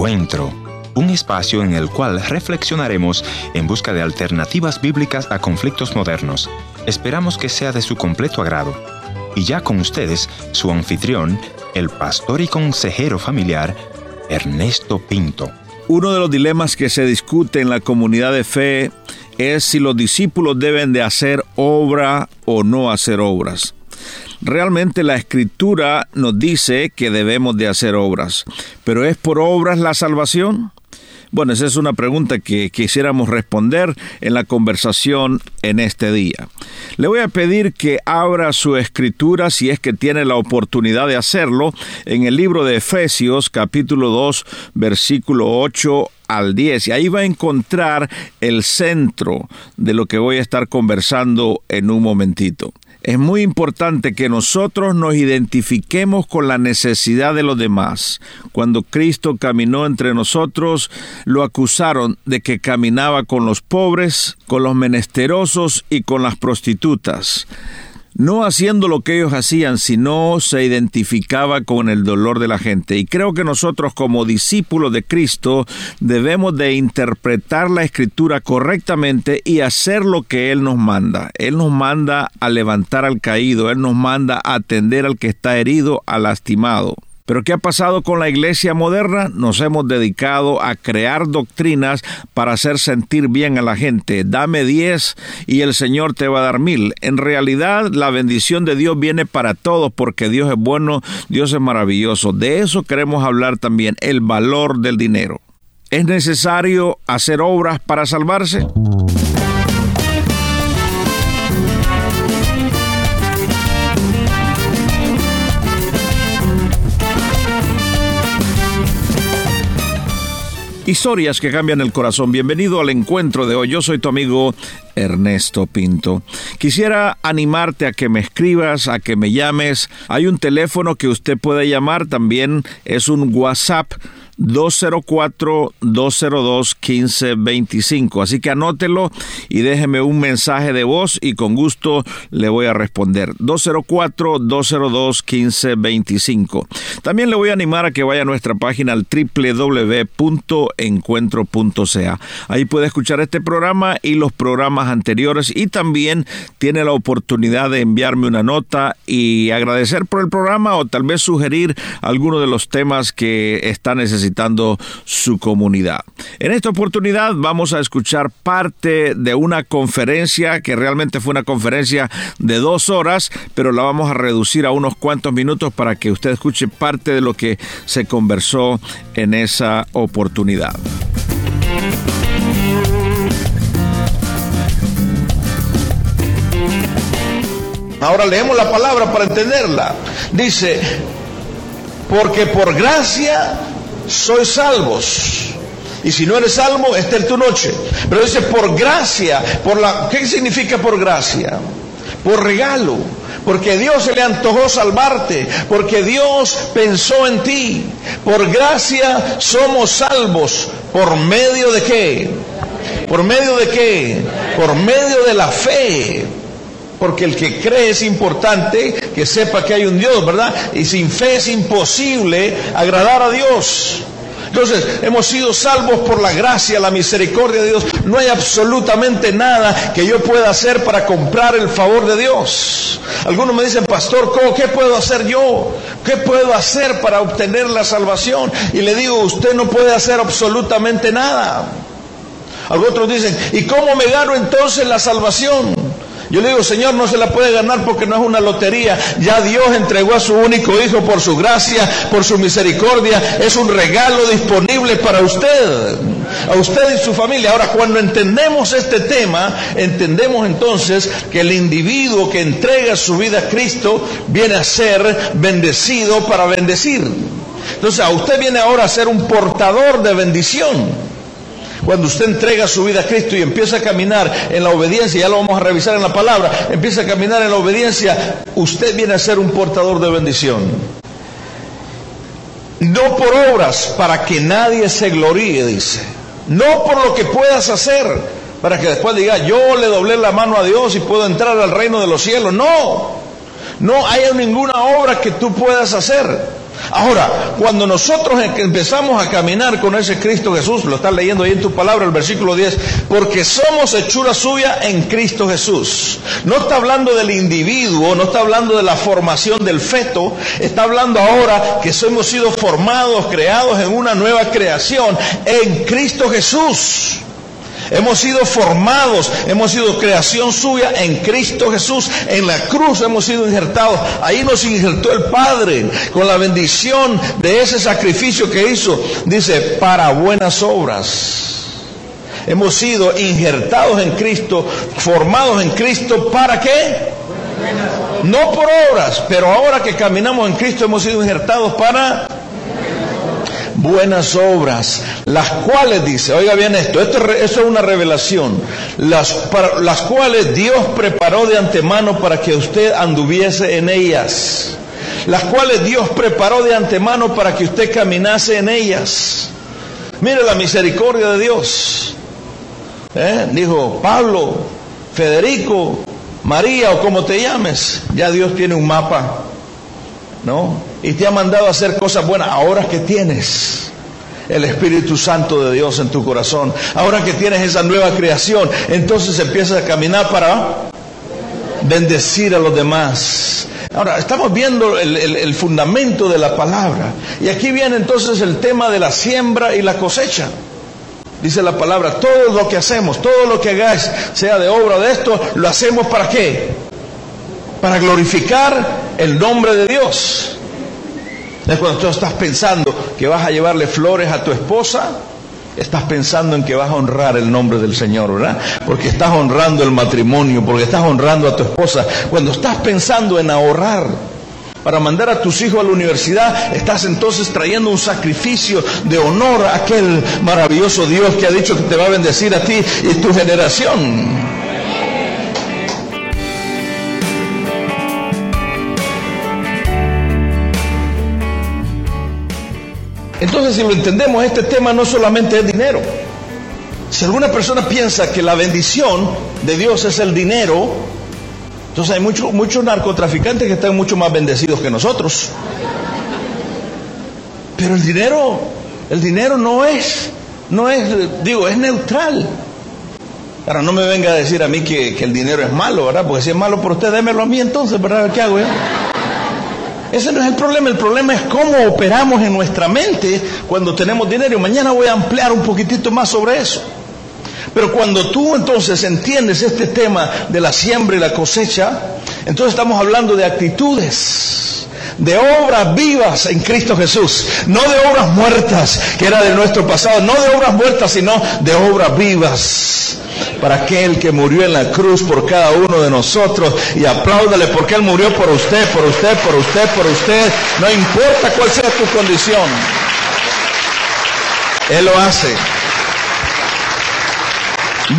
Encuentro, un espacio en el cual reflexionaremos en busca de alternativas bíblicas a conflictos modernos. Esperamos que sea de su completo agrado. Y ya con ustedes, su anfitrión, el pastor y consejero familiar, Ernesto Pinto. Uno de los dilemas que se discute en la comunidad de fe es si los discípulos deben de hacer obra o no hacer obras. Realmente la escritura nos dice que debemos de hacer obras, pero ¿es por obras la salvación? Bueno, esa es una pregunta que quisiéramos responder en la conversación en este día. Le voy a pedir que abra su escritura, si es que tiene la oportunidad de hacerlo, en el libro de Efesios capítulo 2, versículo 8 al 10 y ahí va a encontrar el centro de lo que voy a estar conversando en un momentito. Es muy importante que nosotros nos identifiquemos con la necesidad de los demás. Cuando Cristo caminó entre nosotros, lo acusaron de que caminaba con los pobres, con los menesterosos y con las prostitutas no haciendo lo que ellos hacían, sino se identificaba con el dolor de la gente. Y creo que nosotros como discípulos de Cristo debemos de interpretar la escritura correctamente y hacer lo que Él nos manda. Él nos manda a levantar al caído, Él nos manda a atender al que está herido, al lastimado. Pero ¿qué ha pasado con la iglesia moderna? Nos hemos dedicado a crear doctrinas para hacer sentir bien a la gente. Dame diez y el Señor te va a dar mil. En realidad la bendición de Dios viene para todos porque Dios es bueno, Dios es maravilloso. De eso queremos hablar también, el valor del dinero. ¿Es necesario hacer obras para salvarse? Historias que cambian el corazón. Bienvenido al encuentro de hoy. Yo soy tu amigo Ernesto Pinto. Quisiera animarte a que me escribas, a que me llames. Hay un teléfono que usted puede llamar, también es un WhatsApp 204-202-1525. Así que anótelo y déjeme un mensaje de voz y con gusto le voy a responder. 204-202-1525. También le voy a animar a que vaya a nuestra página al www.encuentro.ca. Ahí puede escuchar este programa y los programas anteriores y también tiene la oportunidad de enviarme una nota y agradecer por el programa o tal vez sugerir alguno de los temas que está necesitando su comunidad. En esta oportunidad vamos a escuchar parte de una conferencia que realmente fue una conferencia de dos horas, pero la vamos a reducir a unos cuantos minutos para que usted escuche parte de lo que se conversó en esa oportunidad. Ahora leemos la palabra para entenderla. Dice, porque por gracia sois salvos. Y si no eres salvo, esta es tu noche. Pero dice por gracia, por la ¿qué significa por gracia? Por regalo, porque Dios se le antojó salvarte, porque Dios pensó en ti. Por gracia somos salvos por medio de qué? ¿Por medio de qué? Por medio de la fe porque el que cree es importante que sepa que hay un Dios, ¿verdad? Y sin fe es imposible agradar a Dios. Entonces, hemos sido salvos por la gracia, la misericordia de Dios. No hay absolutamente nada que yo pueda hacer para comprar el favor de Dios. Algunos me dicen, pastor, ¿qué puedo hacer yo? ¿Qué puedo hacer para obtener la salvación? Y le digo, usted no puede hacer absolutamente nada. Algunos dicen, ¿y cómo me gano entonces la salvación? Yo le digo, Señor, no se la puede ganar porque no es una lotería. Ya Dios entregó a su único Hijo por su gracia, por su misericordia. Es un regalo disponible para usted, a usted y su familia. Ahora, cuando entendemos este tema, entendemos entonces que el individuo que entrega su vida a Cristo viene a ser bendecido para bendecir. Entonces, a usted viene ahora a ser un portador de bendición. Cuando usted entrega su vida a Cristo y empieza a caminar en la obediencia, ya lo vamos a revisar en la palabra, empieza a caminar en la obediencia, usted viene a ser un portador de bendición. No por obras para que nadie se gloríe, dice. No por lo que puedas hacer, para que después diga, yo le doblé la mano a Dios y puedo entrar al reino de los cielos. No, no hay ninguna obra que tú puedas hacer Ahora, cuando nosotros empezamos a caminar con ese Cristo Jesús, lo estás leyendo ahí en tu palabra, el versículo 10, porque somos hechura suya en Cristo Jesús. No está hablando del individuo, no está hablando de la formación del feto, está hablando ahora que hemos sido formados, creados en una nueva creación en Cristo Jesús. Hemos sido formados, hemos sido creación suya en Cristo Jesús. En la cruz hemos sido injertados. Ahí nos injertó el Padre con la bendición de ese sacrificio que hizo. Dice, para buenas obras. Hemos sido injertados en Cristo, formados en Cristo, ¿para qué? No por obras, pero ahora que caminamos en Cristo hemos sido injertados para buenas obras, las cuales dice, oiga bien esto, esto, es una revelación, las, para, las cuales Dios preparó de antemano para que usted anduviese en ellas, las cuales Dios preparó de antemano para que usted caminase en ellas. Mire la misericordia de Dios. ¿Eh? Dijo Pablo, Federico, María o como te llames, ya Dios tiene un mapa, ¿no? Y te ha mandado a hacer cosas buenas. Ahora que tienes el Espíritu Santo de Dios en tu corazón, ahora que tienes esa nueva creación, entonces empiezas a caminar para bendecir a los demás. Ahora, estamos viendo el, el, fundamento de la palabra. Y aquí viene entonces el tema de la siembra y la cosecha. Dice la palabra, todo lo que hacemos, todo lo que hagáis, sea de obra de esto, lo hacemos para qué? Para glorificar el nombre de Dios. Cuando tú estás pensando que vas a llevarle flores a tu esposa, estás pensando en que vas a honrar el nombre del Señor, ¿verdad? Porque estás honrando el matrimonio, porque estás honrando a tu esposa. Cuando estás pensando en ahorrar para mandar a tus hijos a la universidad, estás entonces trayendo un sacrificio de honor a aquel maravilloso Dios que ha dicho que te va a bendecir a ti y tu generación. Entonces, si lo entendemos, este tema no solamente es dinero. Si alguna persona piensa que la bendición de Dios es el dinero, entonces hay muchos muchos narcotraficantes que están mucho más bendecidos que nosotros. Pero el dinero, el dinero no es, no es, digo, es neutral. Ahora no me venga a decir a mí que, que el dinero es malo, ¿verdad? Porque si es malo por usted, démelo a mí entonces, ¿verdad? ¿Qué hago yo? Ese no es el problema, el problema es cómo operamos en nuestra mente cuando tenemos dinero. Mañana voy a ampliar un poquitito más sobre eso. Pero cuando tú entonces entiendes este tema de la siembra y la cosecha, entonces estamos hablando de actitudes, de obras vivas en Cristo Jesús, no de obras muertas, que era de nuestro pasado, no de obras muertas, sino de obras vivas para aquel que murió en la cruz por cada uno de nosotros y apláudale porque Él murió por usted, por usted, por usted, por usted, no importa cuál sea tu condición. Él lo hace.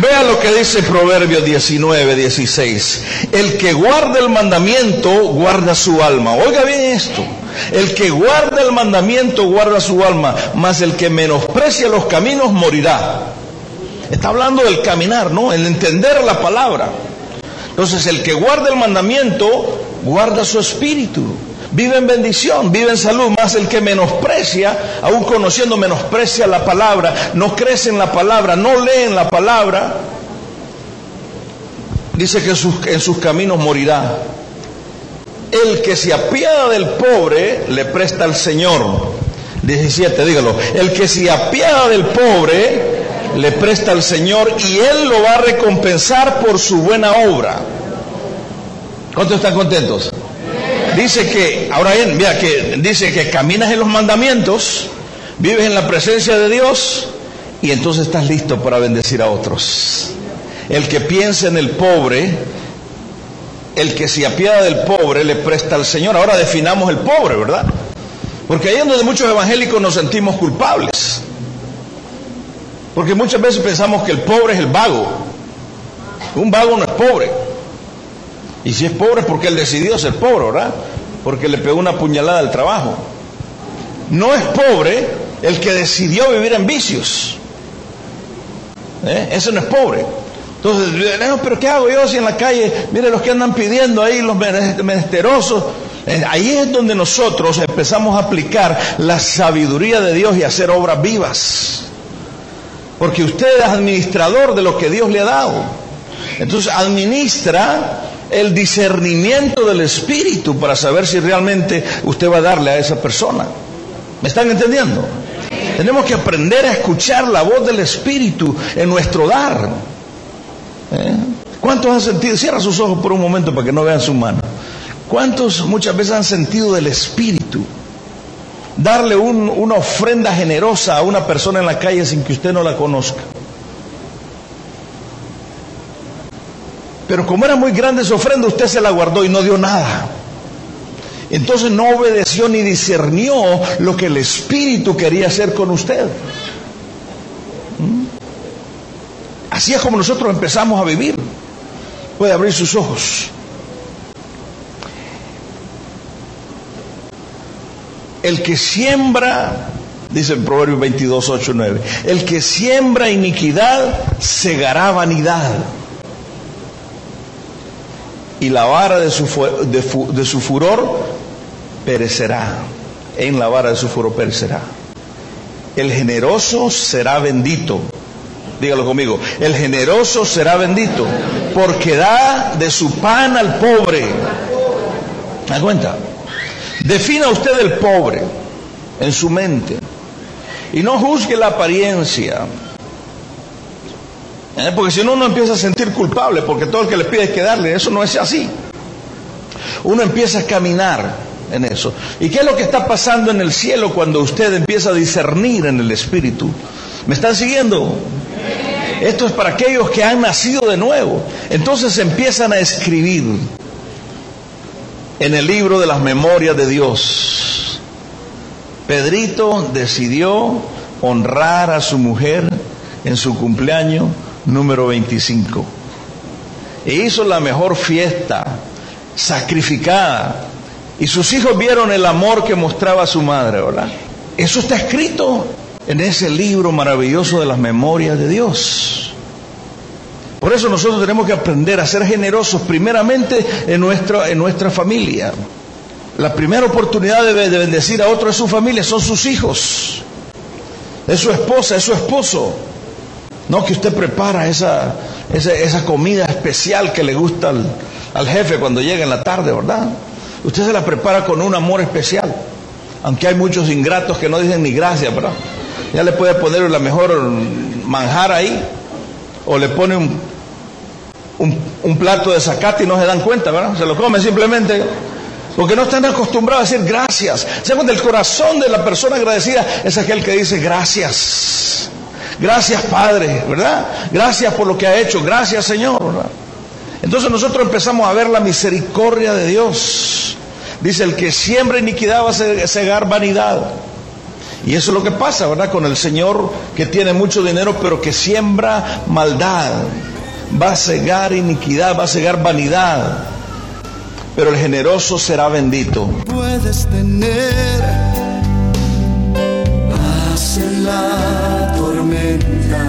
Vea lo que dice Proverbio 19, 16. El que guarda el mandamiento, guarda su alma. Oiga bien esto. El que guarda el mandamiento, guarda su alma. Mas el que menosprecia los caminos, morirá. Está hablando del caminar, ¿no? El entender la palabra. Entonces, el que guarda el mandamiento, guarda su espíritu. Vive en bendición, vive en salud, más el que menosprecia, aún conociendo, menosprecia la palabra, no crece en la palabra, no lee en la palabra, dice que en sus caminos morirá. El que se apiada del pobre, le presta al Señor. 17, dígalo. El que se apiada del pobre, le presta al Señor y Él lo va a recompensar por su buena obra. ¿Cuántos están contentos? Dice que, ahora bien, mira, que dice que caminas en los mandamientos, vives en la presencia de Dios y entonces estás listo para bendecir a otros. El que piensa en el pobre, el que se apiada del pobre, le presta al Señor. Ahora definamos el pobre, ¿verdad? Porque ahí es donde muchos evangélicos nos sentimos culpables. Porque muchas veces pensamos que el pobre es el vago. Un vago no es pobre. Y si es pobre es porque él decidió ser pobre, ¿verdad? Porque le pegó una puñalada al trabajo. No es pobre el que decidió vivir en vicios. ¿Eh? Ese no es pobre. Entonces, pero ¿qué hago yo si en la calle, mire los que andan pidiendo ahí, los menesterosos, Eh, ahí es donde nosotros empezamos a aplicar la sabiduría de Dios y hacer obras vivas. Porque usted es administrador de lo que Dios le ha dado. Entonces administra el discernimiento del Espíritu para saber si realmente usted va a darle a esa persona. ¿Me están entendiendo? Tenemos que aprender a escuchar la voz del Espíritu en nuestro dar. ¿Eh? ¿Cuántos han sentido? Cierra sus ojos por un momento para que no vean su mano. ¿Cuántos muchas veces han sentido del Espíritu? Darle una ofrenda generosa a una persona en la calle sin que usted no la conozca. Pero como era muy grande su ofrenda, usted se la guardó y no dio nada. Entonces no obedeció ni discernió lo que el Espíritu quería hacer con usted. ¿Mm? Así es como nosotros empezamos a vivir. Puede abrir sus ojos. El que siembra, dice el Proverbio 22, 8, 9, el que siembra iniquidad segará vanidad. Y la vara de su, de su furor perecerá. En la vara de su furor perecerá. El generoso será bendito. Dígalo conmigo. El generoso será bendito porque da de su pan al pobre. ¿Me da cuenta? Defina usted el pobre en su mente y no juzgue la apariencia. ¿Eh? Porque si no, uno empieza a sentir culpable porque todo el que le pide es que darle. Eso no es así. Uno empieza a caminar en eso. ¿Y qué es lo que está pasando en el cielo cuando usted empieza a discernir en el Espíritu? ¿Me están siguiendo? Esto es para aquellos que han nacido de nuevo. Entonces empiezan a escribir en el libro de las memorias de Dios. Pedrito decidió honrar a su mujer en su cumpleaños número 25. E hizo la mejor fiesta, sacrificada, y sus hijos vieron el amor que mostraba su madre, ¿verdad? Eso está escrito en ese libro maravilloso de las memorias de Dios. Por eso nosotros tenemos que aprender a ser generosos primeramente en nuestra, en nuestra familia. La primera oportunidad de, bendecir a otro de su familia son sus hijos. Es su esposa, es su esposo. No que usted prepara esa, esa, comida especial que le gusta al, al jefe cuando llega en la tarde, ¿verdad? Usted se la prepara con un amor especial. Aunque hay muchos ingratos que no dicen ni gracias, ¿verdad? Ya le puede poner la mejor manjar ahí. O le pone un, un, plato de zacate y no se dan cuenta, ¿verdad? Se lo come simplemente. Porque no están acostumbrados a decir gracias. Según el corazón de la persona agradecida es aquel que dice gracias. Gracias Padre, ¿verdad? Gracias por lo que ha hecho. Gracias Señor. Entonces nosotros empezamos a ver la misericordia de Dios. Dice, el que siembra iniquidad va a cegar vanidad. Y eso es lo que pasa, ¿verdad? Con el Señor que tiene mucho dinero, pero que siembra maldad. Va a cegar iniquidad, va a cegar vanidad. Pero el generoso será bendito. Puedes tener la tormenta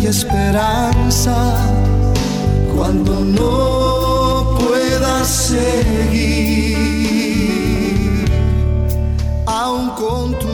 y esperanza cuando no puedas seguir. Aún con tu